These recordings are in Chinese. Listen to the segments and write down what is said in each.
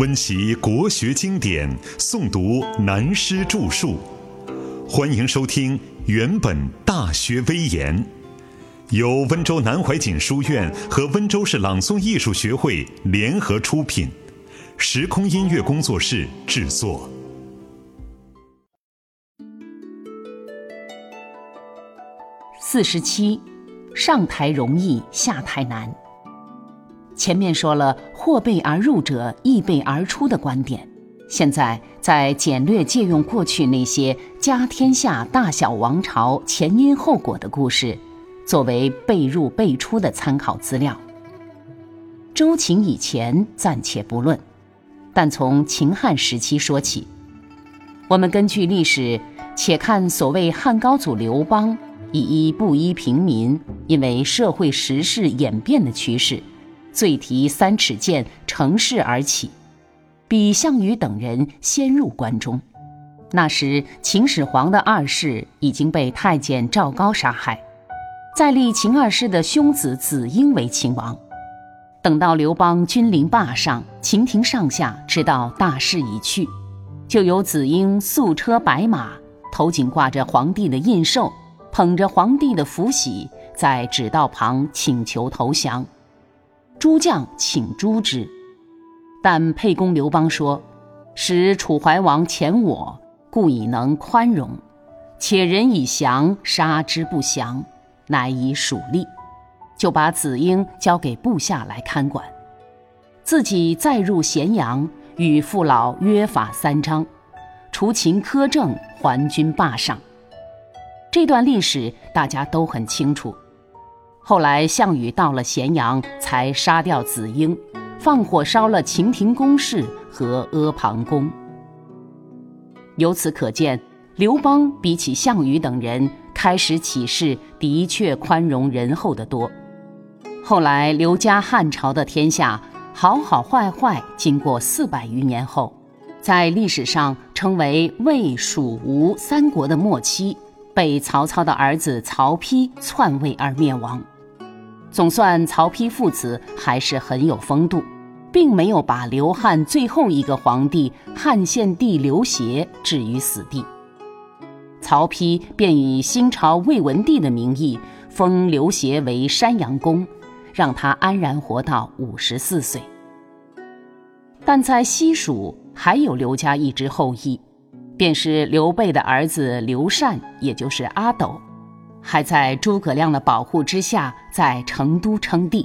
温习国学经典，诵读南师著述。欢迎收听《原本大学威严》，由温州南怀瑾书院和温州市朗诵艺术学会联合出品，时空音乐工作室制作。四十七，上台容易下台难。前面说了“或备而入者，亦备而出”的观点，现在再简略借用过去那些家天下大小王朝前因后果的故事，作为备入备出的参考资料。周秦以前暂且不论，但从秦汉时期说起，我们根据历史，且看所谓汉高祖刘邦以一布衣平民，因为社会时势演变的趋势。遂提三尺剑，乘势而起，比项羽等人先入关中。那时秦始皇的二世已经被太监赵高杀害，再立秦二世的兄子子婴为秦王。等到刘邦君临霸上，秦廷上下知道大势已去，就由子婴素车白马，头颈挂着皇帝的印绶，捧着皇帝的符玺，在指道旁请求投降。诸将请诛之，但沛公刘邦说：“使楚怀王遣我，故以能宽容；且人以降，杀之不降，乃以属吏。”就把子婴交给部下来看管，自己再入咸阳，与父老约法三章，除秦苛政，还军霸上。这段历史大家都很清楚。后来，项羽到了咸阳，才杀掉子婴，放火烧了秦庭宫室和阿房宫。由此可见，刘邦比起项羽等人，开始起事的确宽容仁厚得多。后来，刘家汉朝的天下，好好坏坏，经过四百余年后，在历史上称为魏、蜀、吴三国的末期，被曹操的儿子曹丕篡位而灭亡。总算曹丕父子还是很有风度，并没有把刘汉最后一个皇帝汉献帝刘协置于死地。曹丕便以新朝魏文帝的名义封刘协为山阳公，让他安然活到五十四岁。但在西蜀还有刘家一支后裔，便是刘备的儿子刘禅，也就是阿斗。还在诸葛亮的保护之下，在成都称帝。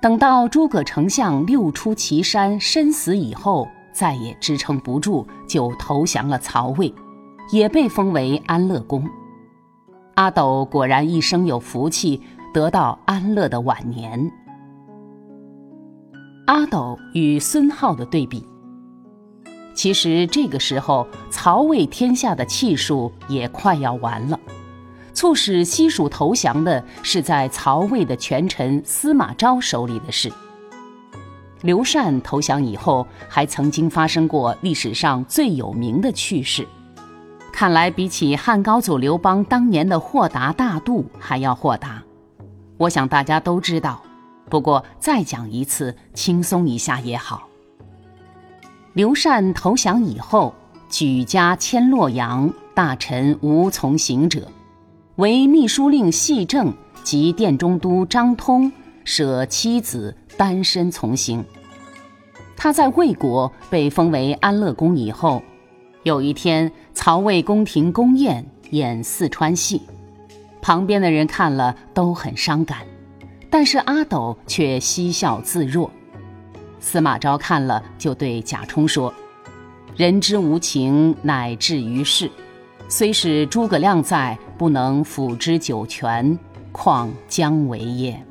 等到诸葛丞相六出祁山身死以后，再也支撑不住，就投降了曹魏，也被封为安乐公。阿斗果然一生有福气，得到安乐的晚年。阿斗与孙浩的对比，其实这个时候曹魏天下的气数也快要完了。促使西蜀投降的是在曹魏的权臣司马昭手里的事。刘禅投降以后，还曾经发生过历史上最有名的趣事。看来比起汉高祖刘邦当年的豁达大度还要豁达。我想大家都知道，不过再讲一次，轻松一下也好。刘禅投降以后，举家迁洛阳，大臣无从行者。为秘书令细正及殿中都张通舍妻子单身从行。他在魏国被封为安乐公以后，有一天曹魏宫廷宫宴演四川戏，旁边的人看了都很伤感，但是阿斗却嬉笑自若。司马昭看了就对贾充说：“人之无情，乃至于世。”虽是诸葛亮在，不能辅之九泉，况姜维也？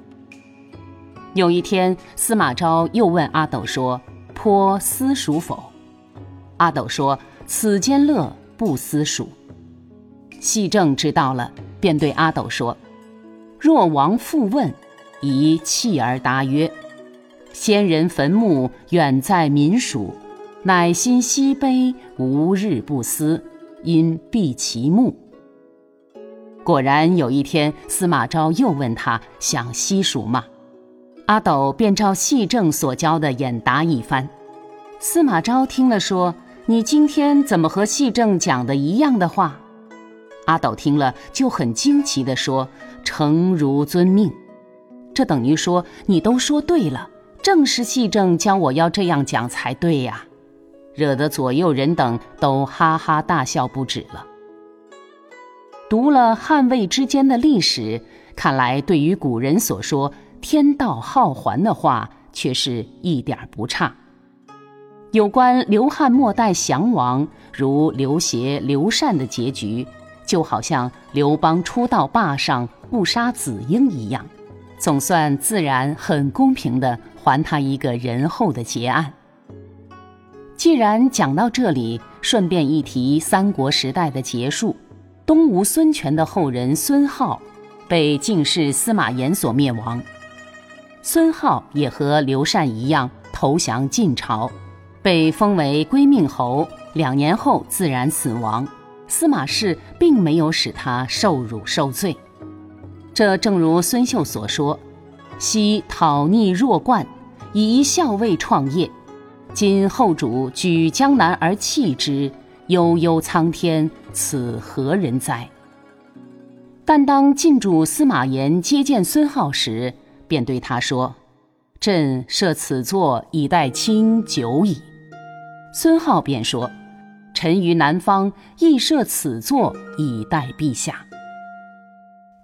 有一天，司马昭又问阿斗说：“颇私蜀否？”阿斗说：“此间乐，不私蜀。”细正知道了，便对阿斗说：“若王复问，宜弃而答曰：‘先人坟墓远在民蜀，乃心西悲，无日不思。’”因避其目。果然有一天，司马昭又问他想西蜀吗？阿斗便照细正所教的演答一番。司马昭听了说：“你今天怎么和戏正讲的一样的话？”阿斗听了就很惊奇地说：“诚如遵命。”这等于说你都说对了，正是戏正教我要这样讲才对呀，惹得左右人等都哈哈大笑不止了。读了汉魏之间的历史，看来对于古人所说“天道好还”的话，却是一点不差。有关刘汉末代降王，如刘协、刘禅的结局，就好像刘邦出道霸上不杀子婴一样，总算自然很公平的还他一个仁厚的结案。既然讲到这里，顺便一提三国时代的结束，东吴孙权的后人孙皓，被晋士司马炎所灭亡。孙皓也和刘禅一样投降晋朝。被封为归命侯，两年后自然死亡。司马氏并没有使他受辱受罪，这正如孙秀所说：“昔讨逆弱冠，以一校尉创业；今后主举江南而弃之，悠悠苍天，此何人哉？”但当晋主司马炎接见孙皓时，便对他说：“朕设此座以待卿久矣。”孙皓便说：“臣于南方亦设此座以待陛下。”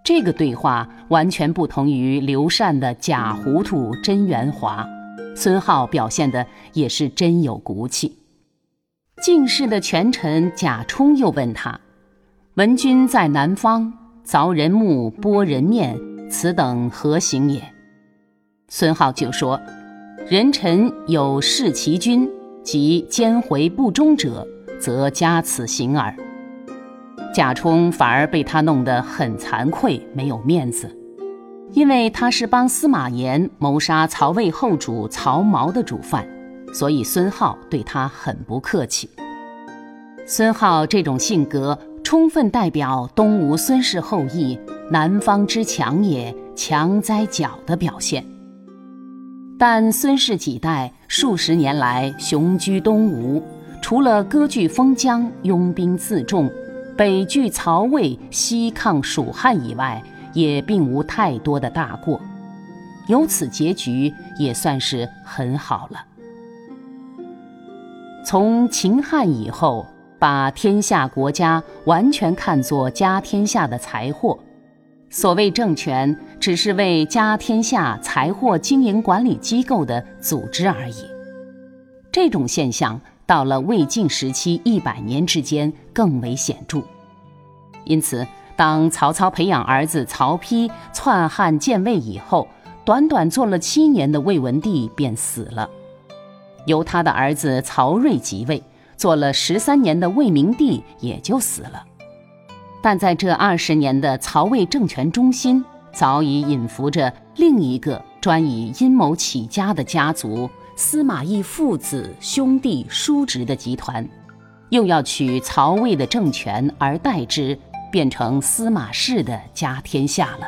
这个对话完全不同于刘禅的假糊涂真圆滑，孙皓表现的也是真有骨气。进士的权臣贾充又问他：“闻君在南方凿人墓、剥人面，此等何行也？”孙皓就说：“人臣有弑其君。”即奸回不忠者，则加此刑耳。贾充反而被他弄得很惭愧，没有面子，因为他是帮司马炎谋杀曹魏后主曹髦的主犯，所以孙皓对他很不客气。孙皓这种性格，充分代表东吴孙氏后裔“南方之强也，强哉角”的表现。但孙氏几代数十年来雄居东吴，除了割据封疆、拥兵自重、北拒曹魏、西抗蜀汉以外，也并无太多的大过，由此结局也算是很好了。从秦汉以后，把天下国家完全看作家天下的财货。所谓政权，只是为家天下财货经营管理机构的组织而已。这种现象到了魏晋时期一百年之间更为显著。因此，当曹操培养儿子曹丕篡汉建魏以后，短短做了七年的魏文帝便死了，由他的儿子曹睿即位，做了十三年的魏明帝也就死了。但在这二十年的曹魏政权中心，早已隐伏着另一个专以阴谋起家的家族——司马懿父子兄弟叔侄的集团，又要取曹魏的政权而代之，变成司马氏的家天下了。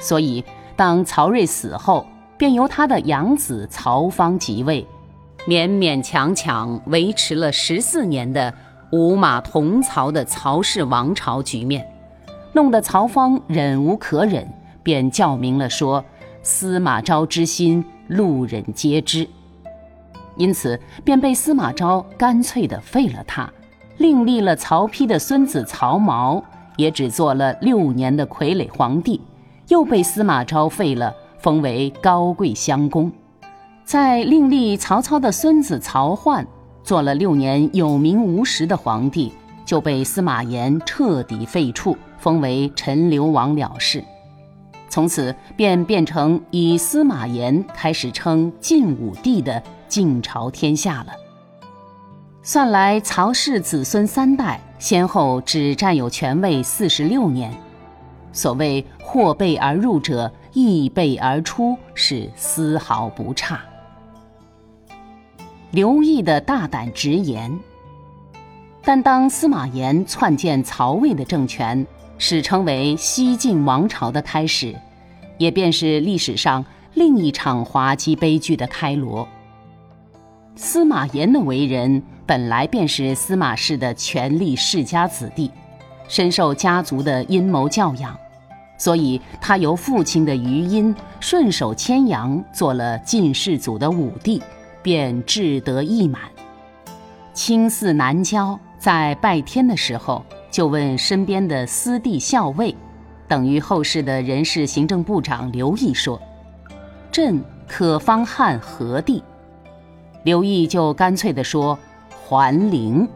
所以，当曹睿死后，便由他的养子曹芳即位，勉勉强强维持了十四年的。五马同槽的曹氏王朝局面，弄得曹芳忍无可忍，便叫明了说：“司马昭之心，路人皆知。”因此，便被司马昭干脆的废了他，另立了曹丕的孙子曹髦，也只做了六年的傀儡皇帝，又被司马昭废了，封为高贵襄公，在另立曹操的孙子曹奂。做了六年有名无实的皇帝，就被司马炎彻底废黜，封为陈留王了事。从此便变成以司马炎开始称晋武帝的晋朝天下了。算来曹氏子孙三代先后只占有权位四十六年，所谓祸备而入者，亦备而出，是丝毫不差。刘毅的大胆直言，但当司马炎篡建曹魏的政权，史称为西晋王朝的开始，也便是历史上另一场滑稽悲剧的开锣。司马炎的为人本来便是司马氏的权力世家子弟，深受家族的阴谋教养，所以他由父亲的余荫顺手牵羊做了晋世祖的武帝，便志得意满。青似南郊，在拜天的时候，就问身边的司隶校尉，等于后世的人事行政部长刘毅说：“朕可方汉何地？”刘毅就干脆地说：“桓灵。”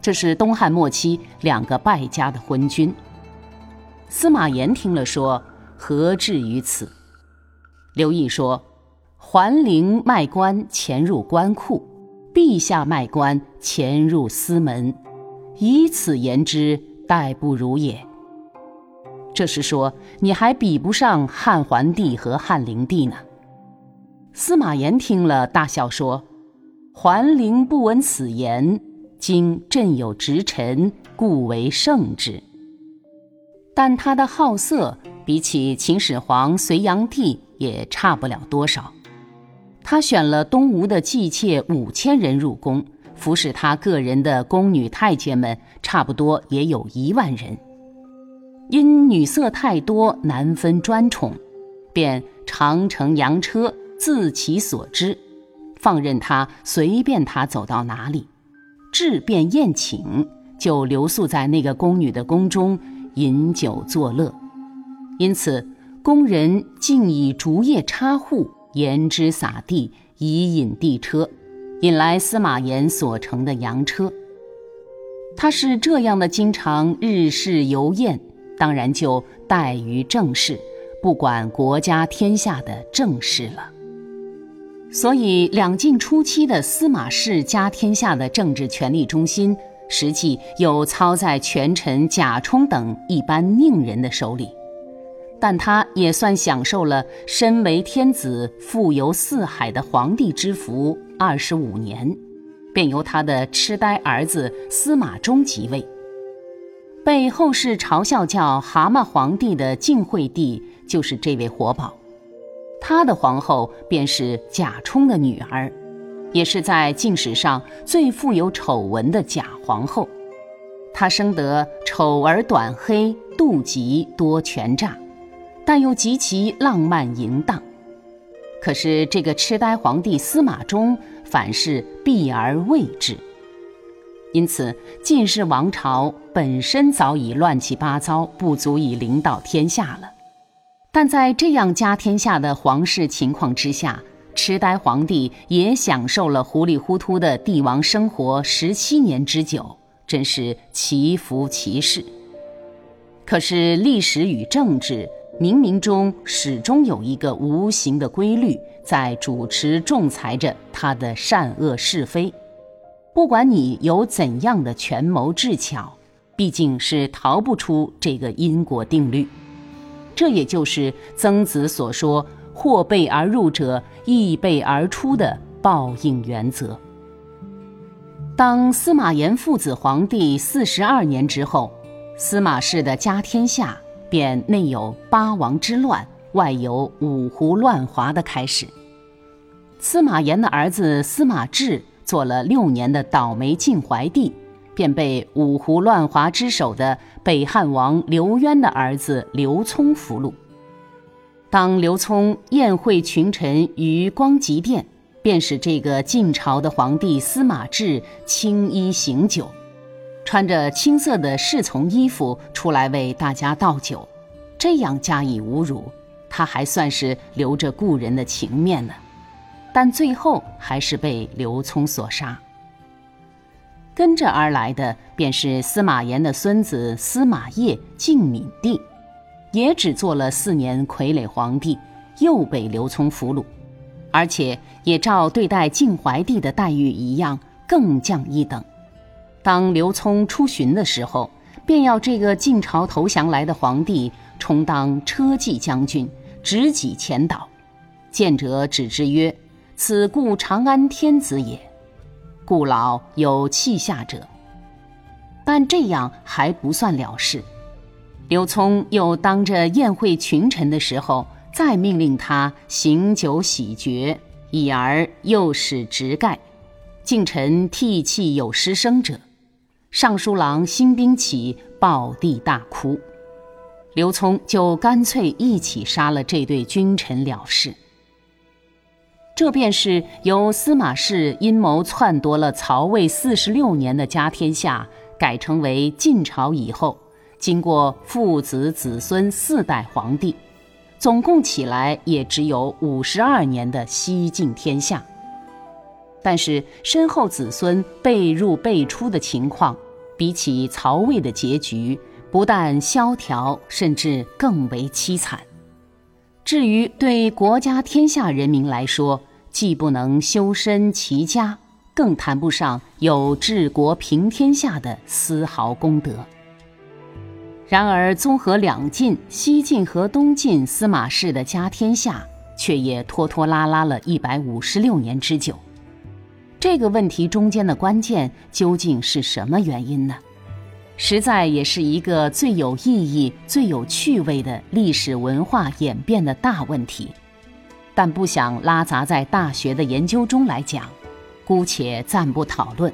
这是东汉末期两个败家的昏君。司马炎听了说：“何至于此？”刘毅说：“桓灵卖官潜入官库，陛下卖官潜入司门，以此言之，殆不如也。”这是说你还比不上汉桓帝和汉灵帝呢。司马炎听了，大笑说：“桓灵不闻此言，今朕有直臣，故为圣之。但他的好色，比起秦始皇、隋炀帝也差不了多少。他选了东吴的妓妾五千人入宫，服侍他个人的宫女太监们，差不多也有一万人。因女色太多，难分专宠，便长乘羊车。”自其所知，放任他随便他走到哪里，至便宴请，就留宿在那个宫女的宫中饮酒作乐。因此，宫人竟以竹叶插户，沿之撒地，以引地车，引来司马炎所乘的羊车。他是这样的，经常日事游宴，当然就怠于政事，不管国家天下的政事了。所以，两晋初期的司马氏家天下的政治权力中心，实际又操在权臣贾充等一般佞人的手里。但他也算享受了身为天子、富游四海的皇帝之福二十五年，便由他的痴呆儿子司马衷即位。被后世嘲笑叫“蛤蟆皇帝”的晋惠帝，就是这位活宝。他的皇后便是贾充的女儿，也是在晋史上最富有丑闻的假皇后。她生得丑而短黑，妒疾多权诈，但又极其浪漫淫荡。可是这个痴呆皇帝司马衷反是避而未之，因此晋氏王朝本身早已乱七八糟，不足以领导天下了。但在这样家天下的皇室情况之下，痴呆皇帝也享受了糊里糊涂的帝王生活十七年之久，真是奇福奇事。可是历史与政治冥冥中始终有一个无形的规律在主持仲裁着他的善恶是非，不管你有怎样的权谋智巧，毕竟是逃不出这个因果定律。这也就是曾子所说“或备而入者，亦备而出”的报应原则。当司马炎父子皇帝四十二年之后，司马氏的家天下便内有八王之乱，外有五胡乱华的开始。司马炎的儿子司马志做了六年的倒霉晋怀帝。便被五胡乱华之首的北汉王刘渊的儿子刘聪俘虏。当刘聪宴会群臣于光极殿，便使这个晋朝的皇帝司马志青衣行酒，穿着青色的侍从衣服出来为大家倒酒，这样加以侮辱，他还算是留着故人的情面呢。但最后还是被刘聪所杀。跟着而来的便是司马炎的孙子司马邺晋闵帝，也只做了四年傀儡皇帝，又被刘聪俘虏，而且也照对待晋怀帝的待遇一样，更降一等。当刘聪出巡的时候，便要这个晋朝投降来的皇帝充当车骑将军，执戟前导。见者指之曰：“此故长安天子也。”故老有弃下者，但这样还不算了事。刘聪又当着宴会群臣的时候，再命令他行酒洗绝，以而又使直盖，近臣涕泣有失声者，尚书郎兴兵起，暴地大哭。刘聪就干脆一起杀了这对君臣了事。这便是由司马氏阴谋篡夺了曹魏四十六年的家天下，改成为晋朝以后，经过父子子孙四代皇帝，总共起来也只有五十二年的西晋天下。但是身后子孙被入辈出的情况，比起曹魏的结局，不但萧条，甚至更为凄惨。至于对国家天下人民来说，既不能修身齐家，更谈不上有治国平天下的丝毫功德。然而，综合两晋、西晋和东晋司马氏的家天下，却也拖拖拉拉了一百五十六年之久。这个问题中间的关键究竟是什么原因呢？实在也是一个最有意义、最有趣味的历史文化演变的大问题，但不想拉杂在大学的研究中来讲，姑且暂不讨论，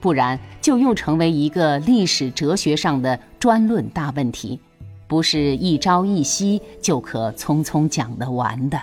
不然就又成为一个历史哲学上的专论大问题，不是一朝一夕就可匆匆讲得完的。